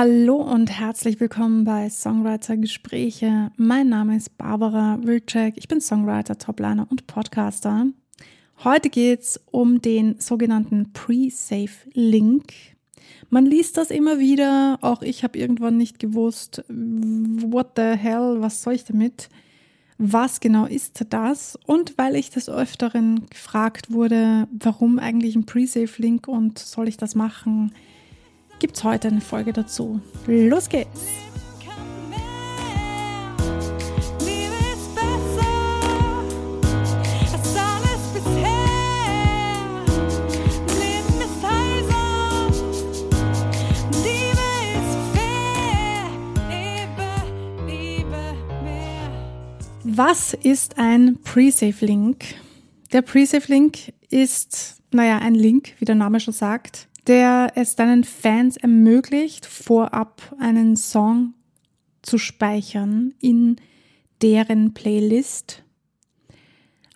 Hallo und herzlich willkommen bei Songwriter Gespräche. Mein Name ist Barbara Wilczek. Ich bin Songwriter, Topliner und Podcaster. Heute geht es um den sogenannten Pre-Save-Link. Man liest das immer wieder. Auch ich habe irgendwann nicht gewusst, what the hell, was soll ich damit? Was genau ist das? Und weil ich des Öfteren gefragt wurde, warum eigentlich ein Pre-Save-Link und soll ich das machen? Gibt es heute eine Folge dazu. Los geht's! Was ist ein Pre-Save-Link? Der Pre-Save-Link ist, naja, ein Link, wie der Name schon sagt, der es deinen Fans ermöglicht, vorab einen Song zu speichern in deren Playlist.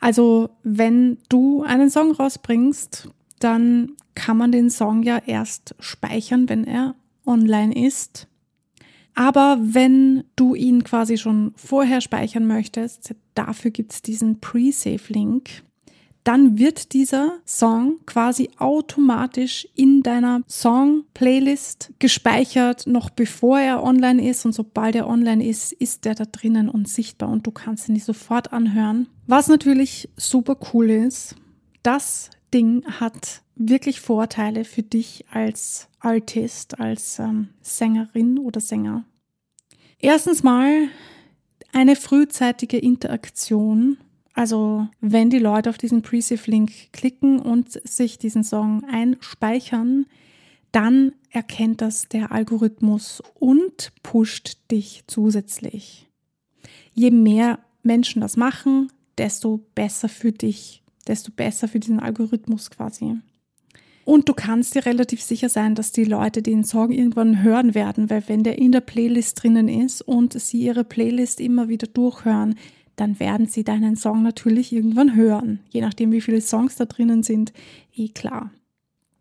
Also wenn du einen Song rausbringst, dann kann man den Song ja erst speichern, wenn er online ist. Aber wenn du ihn quasi schon vorher speichern möchtest, dafür gibt es diesen Pre-Save-Link dann wird dieser Song quasi automatisch in deiner Song-Playlist gespeichert, noch bevor er online ist. Und sobald er online ist, ist der da drinnen und sichtbar und du kannst ihn sofort anhören. Was natürlich super cool ist, das Ding hat wirklich Vorteile für dich als Artist, als ähm, Sängerin oder Sänger. Erstens mal eine frühzeitige Interaktion also wenn die Leute auf diesen Pre-Save-Link klicken und sich diesen Song einspeichern, dann erkennt das der Algorithmus und pusht dich zusätzlich. Je mehr Menschen das machen, desto besser für dich, desto besser für diesen Algorithmus quasi. Und du kannst dir relativ sicher sein, dass die Leute den Song irgendwann hören werden, weil wenn der in der Playlist drinnen ist und sie ihre Playlist immer wieder durchhören, dann werden sie deinen Song natürlich irgendwann hören. Je nachdem, wie viele Songs da drinnen sind, eh klar.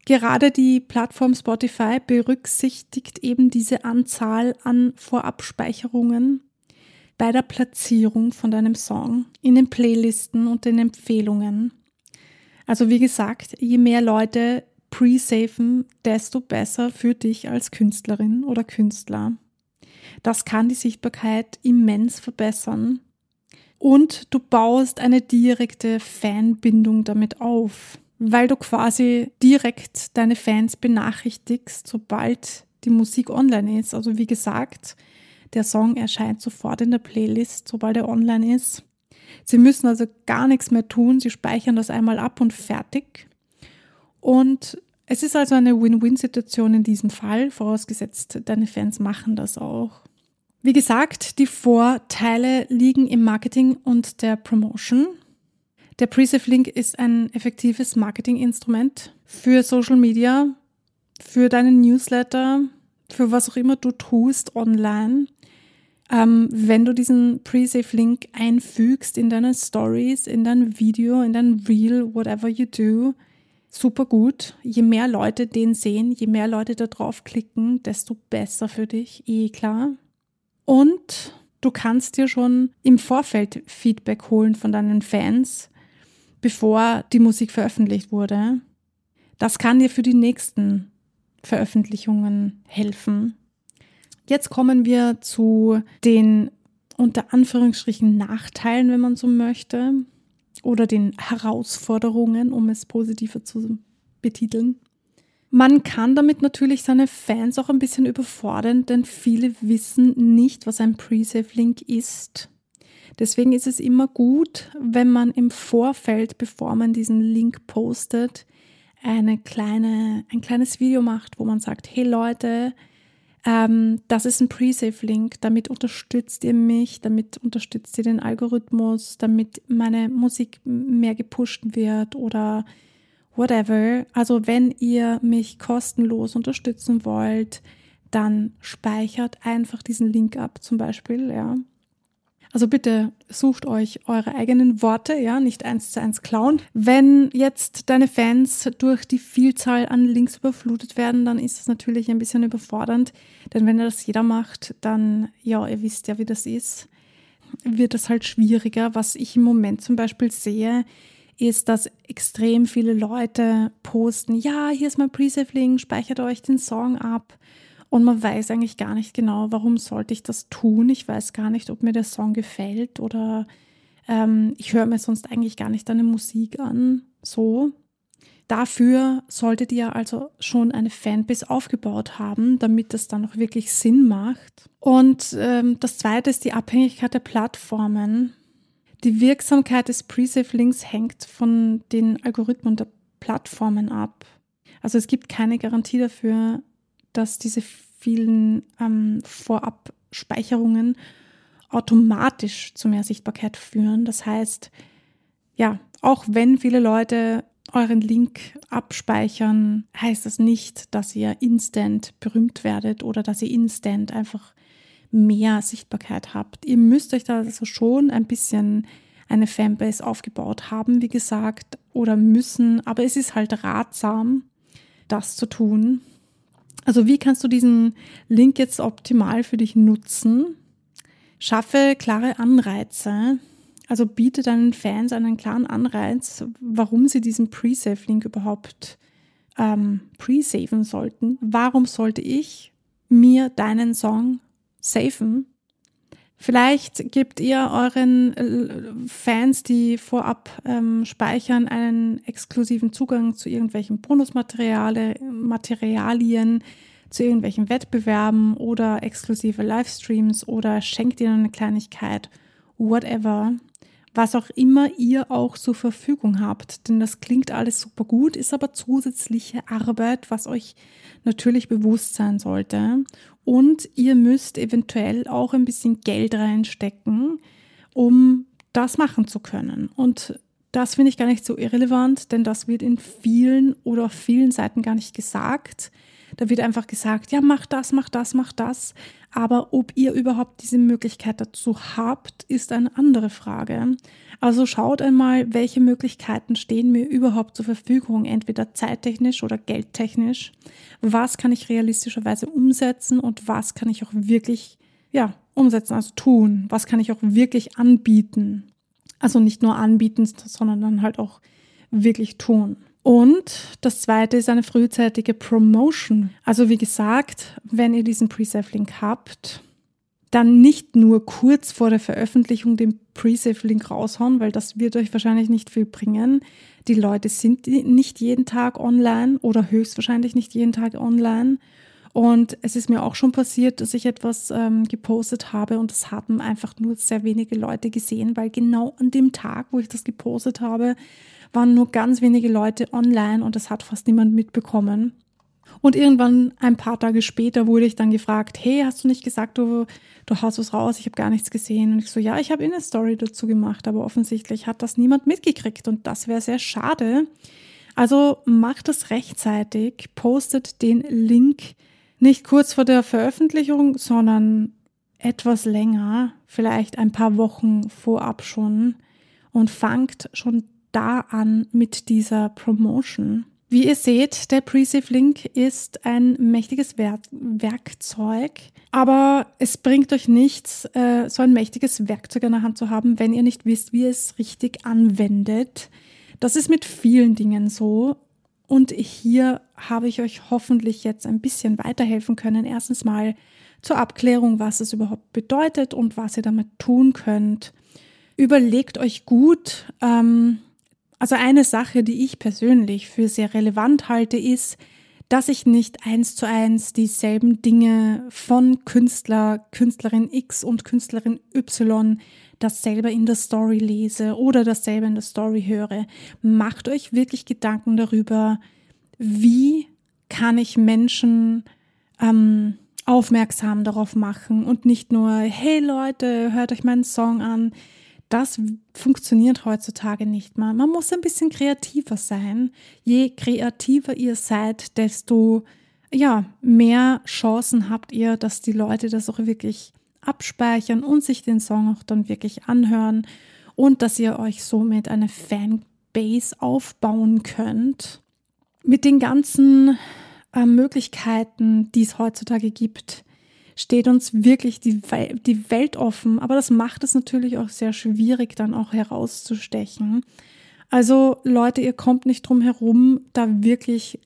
Gerade die Plattform Spotify berücksichtigt eben diese Anzahl an Vorabspeicherungen bei der Platzierung von deinem Song in den Playlisten und den Empfehlungen. Also wie gesagt, je mehr Leute pre-safen, desto besser für dich als Künstlerin oder Künstler. Das kann die Sichtbarkeit immens verbessern und du baust eine direkte Fanbindung damit auf, weil du quasi direkt deine Fans benachrichtigst, sobald die Musik online ist. Also wie gesagt, der Song erscheint sofort in der Playlist, sobald er online ist. Sie müssen also gar nichts mehr tun, sie speichern das einmal ab und fertig. Und es ist also eine Win-Win-Situation in diesem Fall, vorausgesetzt, deine Fans machen das auch. Wie gesagt, die Vorteile liegen im Marketing und der Promotion. Der Presave Link ist ein effektives Marketinginstrument für Social Media, für deinen Newsletter, für was auch immer du tust online. Ähm, wenn du diesen Presave Link einfügst in deine Stories, in dein Video, in dein Reel, whatever you do, super gut. Je mehr Leute den sehen, je mehr Leute da draufklicken, desto besser für dich, eh klar. Und du kannst dir schon im Vorfeld Feedback holen von deinen Fans, bevor die Musik veröffentlicht wurde. Das kann dir für die nächsten Veröffentlichungen helfen. Jetzt kommen wir zu den unter Anführungsstrichen Nachteilen, wenn man so möchte, oder den Herausforderungen, um es positiver zu betiteln. Man kann damit natürlich seine Fans auch ein bisschen überfordern, denn viele wissen nicht, was ein Pre-Save-Link ist. Deswegen ist es immer gut, wenn man im Vorfeld, bevor man diesen Link postet, eine kleine, ein kleines Video macht, wo man sagt, hey Leute, ähm, das ist ein Pre-Save-Link, damit unterstützt ihr mich, damit unterstützt ihr den Algorithmus, damit meine Musik mehr gepusht wird oder whatever. Also wenn ihr mich kostenlos unterstützen wollt, dann speichert einfach diesen Link ab, zum Beispiel, ja. Also bitte sucht euch eure eigenen Worte, ja, nicht eins zu eins klauen. Wenn jetzt deine Fans durch die Vielzahl an Links überflutet werden, dann ist das natürlich ein bisschen überfordernd. Denn wenn das jeder macht, dann, ja, ihr wisst ja, wie das ist, wird das halt schwieriger. Was ich im Moment zum Beispiel sehe, ist, dass extrem viele Leute posten, ja, hier ist mein Pre-Save-Link, speichert euch den Song ab. Und man weiß eigentlich gar nicht genau, warum sollte ich das tun. Ich weiß gar nicht, ob mir der Song gefällt oder ähm, ich höre mir sonst eigentlich gar nicht deine Musik an. So. Dafür solltet ihr also schon eine Fanbase aufgebaut haben, damit das dann auch wirklich Sinn macht. Und ähm, das zweite ist die Abhängigkeit der Plattformen. Die Wirksamkeit des Pre-Save-Links hängt von den Algorithmen der Plattformen ab. Also es gibt keine Garantie dafür, dass diese vielen ähm, Vorabspeicherungen automatisch zu mehr Sichtbarkeit führen. Das heißt, ja, auch wenn viele Leute euren Link abspeichern, heißt das nicht, dass ihr instant berühmt werdet oder dass ihr instant einfach mehr Sichtbarkeit habt. Ihr müsst euch da also schon ein bisschen eine Fanbase aufgebaut haben, wie gesagt, oder müssen, aber es ist halt ratsam, das zu tun. Also wie kannst du diesen Link jetzt optimal für dich nutzen? Schaffe klare Anreize. Also biete deinen Fans einen klaren Anreiz, warum sie diesen Pre-Save-Link überhaupt ähm, pre-saven sollten. Warum sollte ich mir deinen Song safen? Vielleicht gebt ihr euren äh, Fans, die vorab ähm, speichern, einen exklusiven Zugang zu irgendwelchen Bonusmaterialien, zu irgendwelchen Wettbewerben oder exklusive Livestreams oder schenkt ihnen eine Kleinigkeit, whatever was auch immer ihr auch zur Verfügung habt. Denn das klingt alles super gut, ist aber zusätzliche Arbeit, was euch natürlich bewusst sein sollte. Und ihr müsst eventuell auch ein bisschen Geld reinstecken, um das machen zu können. Und das finde ich gar nicht so irrelevant, denn das wird in vielen oder auf vielen Seiten gar nicht gesagt. Da wird einfach gesagt, ja, mach das, mach das, mach das. Aber ob ihr überhaupt diese Möglichkeit dazu habt, ist eine andere Frage. Also schaut einmal, welche Möglichkeiten stehen mir überhaupt zur Verfügung, entweder zeittechnisch oder geldtechnisch. Was kann ich realistischerweise umsetzen und was kann ich auch wirklich, ja, umsetzen, also tun? Was kann ich auch wirklich anbieten? Also nicht nur anbieten, sondern dann halt auch wirklich tun. Und das zweite ist eine frühzeitige Promotion. Also wie gesagt, wenn ihr diesen Pre-Save-Link habt, dann nicht nur kurz vor der Veröffentlichung den Pre-Save-Link raushauen, weil das wird euch wahrscheinlich nicht viel bringen. Die Leute sind nicht jeden Tag online oder höchstwahrscheinlich nicht jeden Tag online. Und es ist mir auch schon passiert, dass ich etwas ähm, gepostet habe und das haben einfach nur sehr wenige Leute gesehen, weil genau an dem Tag, wo ich das gepostet habe, waren nur ganz wenige Leute online und das hat fast niemand mitbekommen. Und irgendwann ein paar Tage später wurde ich dann gefragt, hey, hast du nicht gesagt, du, du haust was raus, ich habe gar nichts gesehen. Und ich so, ja, ich habe eine Story dazu gemacht, aber offensichtlich hat das niemand mitgekriegt und das wäre sehr schade. Also macht es rechtzeitig, postet den Link nicht kurz vor der Veröffentlichung, sondern etwas länger, vielleicht ein paar Wochen vorab schon und fangt schon da an mit dieser Promotion. Wie ihr seht, der Pre-Save Link ist ein mächtiges Werk Werkzeug, aber es bringt euch nichts, äh, so ein mächtiges Werkzeug in der Hand zu haben, wenn ihr nicht wisst, wie ihr es richtig anwendet. Das ist mit vielen Dingen so. Und hier habe ich euch hoffentlich jetzt ein bisschen weiterhelfen können. Erstens mal zur Abklärung, was es überhaupt bedeutet und was ihr damit tun könnt. Überlegt euch gut, ähm, also eine Sache, die ich persönlich für sehr relevant halte, ist, dass ich nicht eins zu eins dieselben Dinge von Künstler, Künstlerin X und Künstlerin Y dasselbe in der Story lese oder dasselbe in der Story höre. Macht euch wirklich Gedanken darüber, wie kann ich Menschen ähm, aufmerksam darauf machen und nicht nur, hey Leute, hört euch meinen Song an, das funktioniert heutzutage nicht mehr. Man muss ein bisschen kreativer sein. Je kreativer ihr seid, desto ja, mehr Chancen habt ihr, dass die Leute das auch wirklich abspeichern und sich den Song auch dann wirklich anhören und dass ihr euch somit eine Fanbase aufbauen könnt. Mit den ganzen äh, Möglichkeiten, die es heutzutage gibt, steht uns wirklich die, die Welt offen. Aber das macht es natürlich auch sehr schwierig, dann auch herauszustechen. Also Leute, ihr kommt nicht drum herum, da wirklich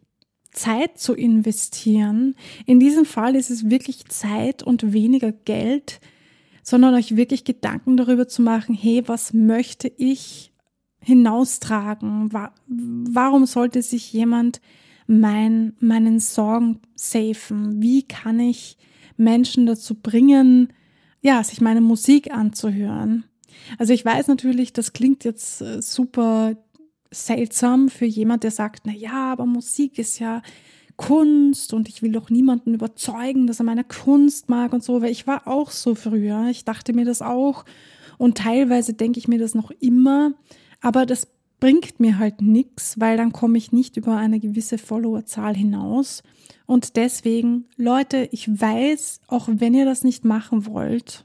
Zeit zu investieren. In diesem Fall ist es wirklich Zeit und weniger Geld, sondern euch wirklich Gedanken darüber zu machen, hey, was möchte ich hinaustragen? Warum sollte sich jemand mein, meinen Sorgen safen? Wie kann ich Menschen dazu bringen, ja, sich meine Musik anzuhören? Also ich weiß natürlich, das klingt jetzt äh, super seltsam für jemand, der sagt, na ja, aber Musik ist ja Kunst und ich will doch niemanden überzeugen, dass er meine Kunst mag und so, weil ich war auch so früher. Ich dachte mir das auch und teilweise denke ich mir das noch immer, aber das bringt mir halt nichts, weil dann komme ich nicht über eine gewisse Followerzahl hinaus. Und deswegen, Leute, ich weiß, auch wenn ihr das nicht machen wollt,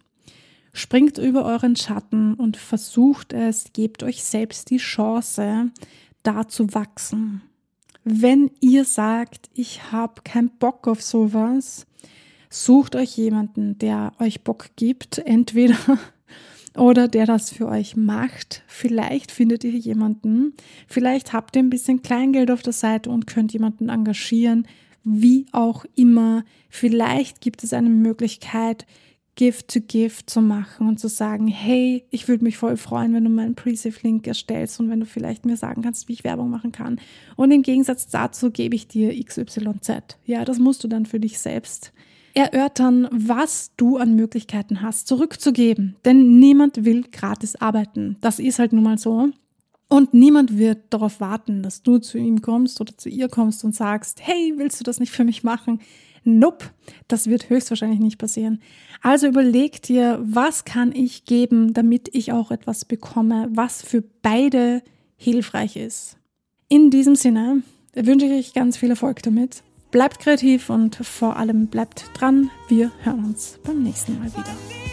springt über euren Schatten und versucht es, gebt euch selbst die Chance, da zu wachsen. Wenn ihr sagt, ich habe keinen Bock auf sowas, sucht euch jemanden, der euch Bock gibt, entweder oder der das für euch macht. Vielleicht findet ihr jemanden, vielleicht habt ihr ein bisschen Kleingeld auf der Seite und könnt jemanden engagieren, wie auch immer. Vielleicht gibt es eine Möglichkeit, Gift to Gift zu machen und zu sagen, hey, ich würde mich voll freuen, wenn du meinen Pre-Save-Link erstellst und wenn du vielleicht mir sagen kannst, wie ich Werbung machen kann. Und im Gegensatz dazu gebe ich dir XYZ. Ja, das musst du dann für dich selbst erörtern, was du an Möglichkeiten hast, zurückzugeben. Denn niemand will gratis arbeiten. Das ist halt nun mal so. Und niemand wird darauf warten, dass du zu ihm kommst oder zu ihr kommst und sagst, hey, willst du das nicht für mich machen? Nope, das wird höchstwahrscheinlich nicht passieren. Also überleg dir, was kann ich geben, damit ich auch etwas bekomme, was für beide hilfreich ist. In diesem Sinne wünsche ich euch ganz viel Erfolg damit. Bleibt kreativ und vor allem bleibt dran. Wir hören uns beim nächsten Mal wieder.